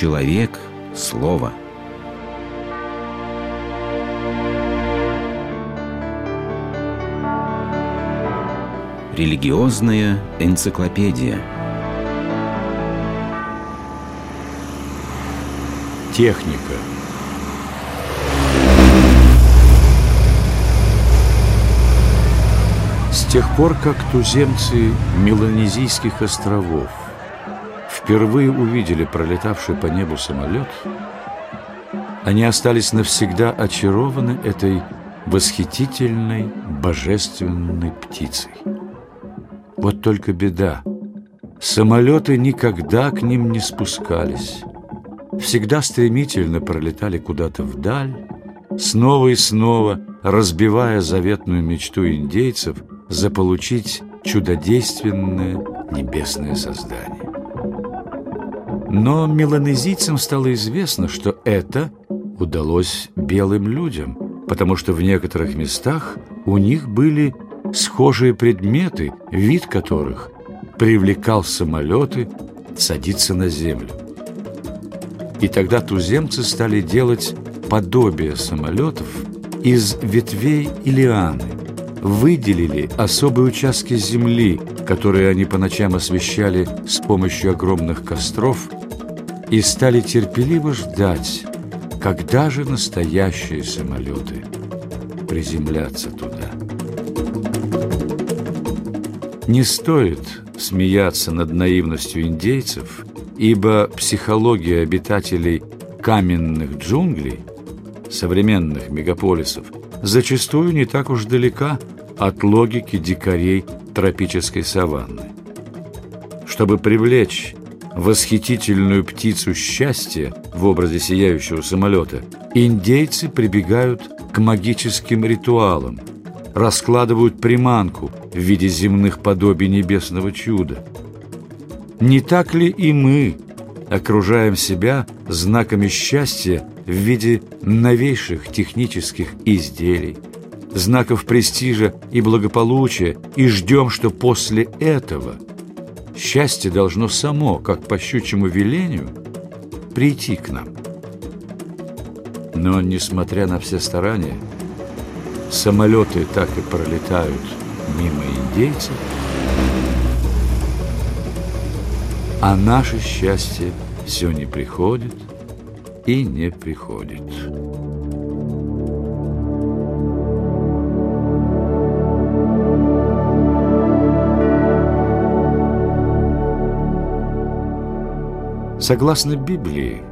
Человек – слово. Религиозная энциклопедия. Техника. С тех пор, как туземцы Меланезийских островов впервые увидели пролетавший по небу самолет, они остались навсегда очарованы этой восхитительной божественной птицей. Вот только беда. Самолеты никогда к ним не спускались. Всегда стремительно пролетали куда-то вдаль, снова и снова разбивая заветную мечту индейцев заполучить чудодейственное небесное создание. Но меланезийцам стало известно, что это удалось белым людям, потому что в некоторых местах у них были схожие предметы, вид которых привлекал самолеты садиться на землю. И тогда туземцы стали делать подобие самолетов из ветвей илианы, выделили особые участки земли, которые они по ночам освещали с помощью огромных костров – и стали терпеливо ждать, когда же настоящие самолеты приземлятся туда. Не стоит смеяться над наивностью индейцев, ибо психология обитателей каменных джунглей, современных мегаполисов, зачастую не так уж далека от логики дикарей тропической саванны. Чтобы привлечь восхитительную птицу счастья в образе сияющего самолета, индейцы прибегают к магическим ритуалам, раскладывают приманку в виде земных подобий небесного чуда. Не так ли и мы окружаем себя знаками счастья в виде новейших технических изделий, знаков престижа и благополучия и ждем, что после этого – Счастье должно само, как по щучьему велению, прийти к нам. Но, несмотря на все старания, самолеты так и пролетают мимо индейцев, а наше счастье все не приходит и не приходит. Согласно Библии,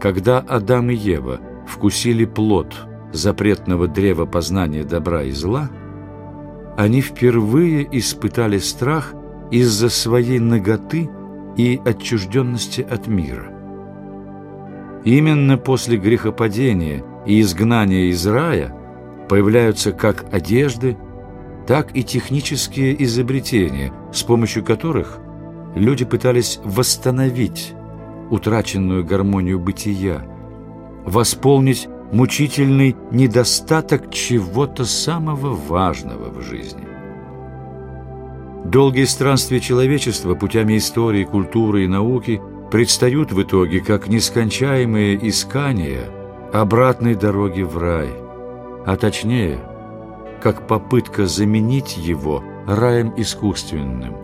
когда Адам и Ева вкусили плод запретного древа познания добра и зла, они впервые испытали страх из-за своей наготы и отчужденности от мира. Именно после грехопадения и изгнания из рая появляются как одежды, так и технические изобретения, с помощью которых люди пытались восстановить утраченную гармонию бытия, восполнить мучительный недостаток чего-то самого важного в жизни. Долгие странствия человечества путями истории, культуры и науки предстают в итоге как нескончаемые искания обратной дороги в рай, а точнее, как попытка заменить его раем искусственным,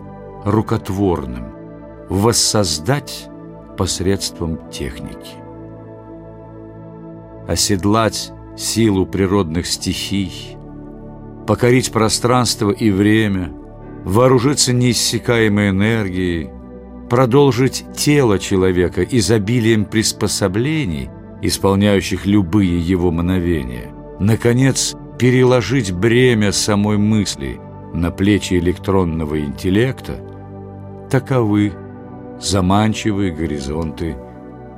рукотворным, воссоздать посредством техники. Оседлать силу природных стихий, покорить пространство и время, вооружиться неиссякаемой энергией, продолжить тело человека изобилием приспособлений, исполняющих любые его мановения, наконец, переложить бремя самой мысли на плечи электронного интеллекта, таковы заманчивые горизонты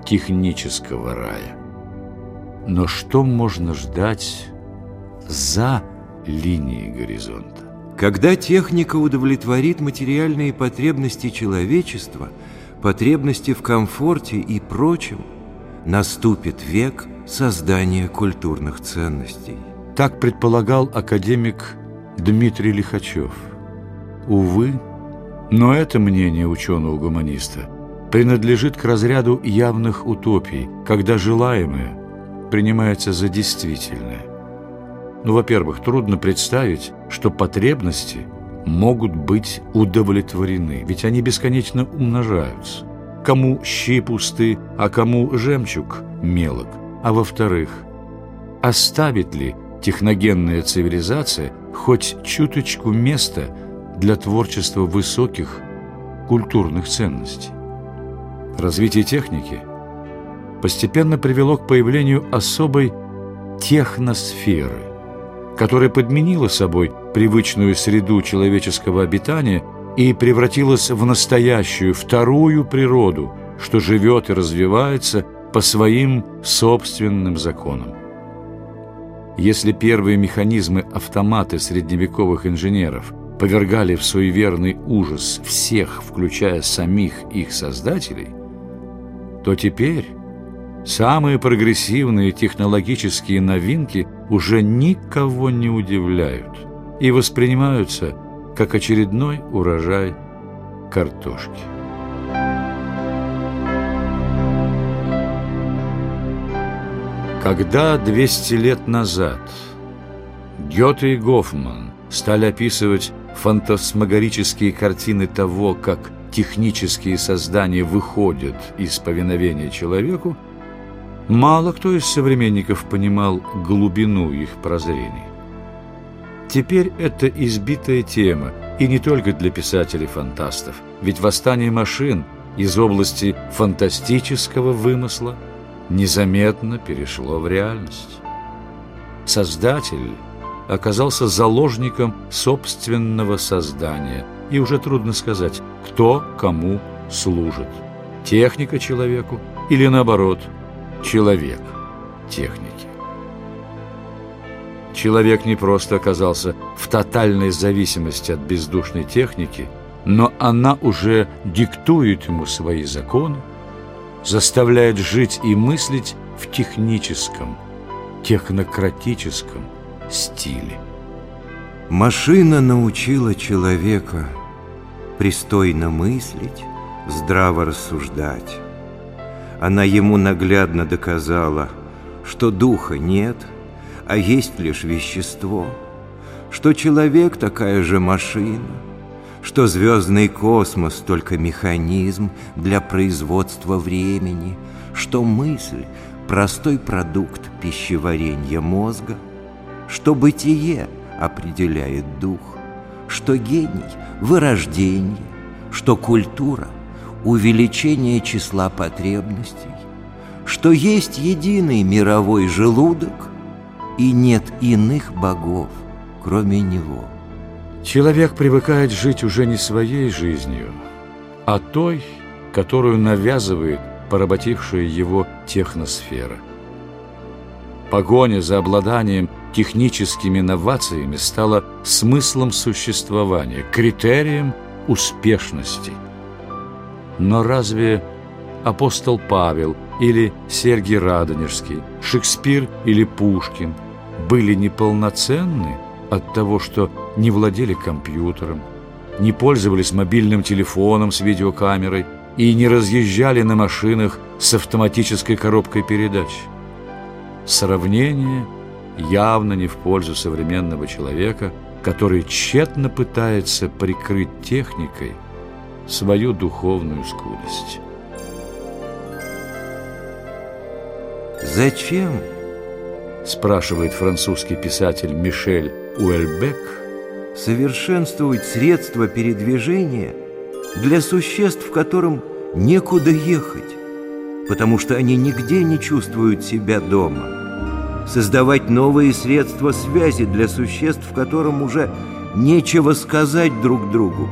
технического рая. Но что можно ждать за линией горизонта? Когда техника удовлетворит материальные потребности человечества, потребности в комфорте и прочем, наступит век создания культурных ценностей. Так предполагал академик Дмитрий Лихачев. Увы, но это мнение ученого-гуманиста принадлежит к разряду явных утопий, когда желаемое принимается за действительное. Ну, во-первых, трудно представить, что потребности могут быть удовлетворены, ведь они бесконечно умножаются. Кому щи пусты, а кому жемчуг мелок. А во-вторых, оставит ли техногенная цивилизация хоть чуточку места для творчества высоких культурных ценностей? Развитие техники постепенно привело к появлению особой техносферы, которая подменила собой привычную среду человеческого обитания и превратилась в настоящую вторую природу, что живет и развивается по своим собственным законам. Если первые механизмы автоматы средневековых инженеров повергали в суеверный ужас всех, включая самих их создателей, то теперь самые прогрессивные технологические новинки уже никого не удивляют и воспринимаются как очередной урожай картошки. Когда 200 лет назад Гёте и Гофман стали описывать фантасмагорические картины того, как технические создания выходят из повиновения человеку, мало кто из современников понимал глубину их прозрений. Теперь это избитая тема, и не только для писателей-фантастов, ведь восстание машин из области фантастического вымысла – незаметно перешло в реальность. Создатель оказался заложником собственного создания, и уже трудно сказать, кто кому служит. Техника человеку или, наоборот, человек техники. Человек не просто оказался в тотальной зависимости от бездушной техники, но она уже диктует ему свои законы, заставляет жить и мыслить в техническом, технократическом стиле. Машина научила человека пристойно мыслить, здраво рассуждать. Она ему наглядно доказала, что духа нет, а есть лишь вещество, что человек такая же машина – что звездный космос только механизм для производства времени, что мысль – простой продукт пищеварения мозга, что бытие определяет дух, что гений – вырождение, что культура – увеличение числа потребностей, что есть единый мировой желудок и нет иных богов, кроме него – Человек привыкает жить уже не своей жизнью, а той, которую навязывает поработившая его техносфера. Погоня за обладанием техническими новациями стала смыслом существования, критерием успешности. Но разве апостол Павел или Сергий Радонежский, Шекспир или Пушкин были неполноценны от того, что не владели компьютером, не пользовались мобильным телефоном с видеокамерой и не разъезжали на машинах с автоматической коробкой передач. Сравнение явно не в пользу современного человека, который тщетно пытается прикрыть техникой свою духовную скудость. Зачем? спрашивает французский писатель Мишель Уэльбек – совершенствовать средства передвижения для существ, которым некуда ехать, потому что они нигде не чувствуют себя дома. Создавать новые средства связи для существ, которым уже нечего сказать друг другу.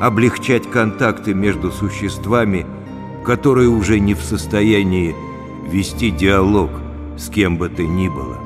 Облегчать контакты между существами, которые уже не в состоянии вести диалог с кем бы то ни было.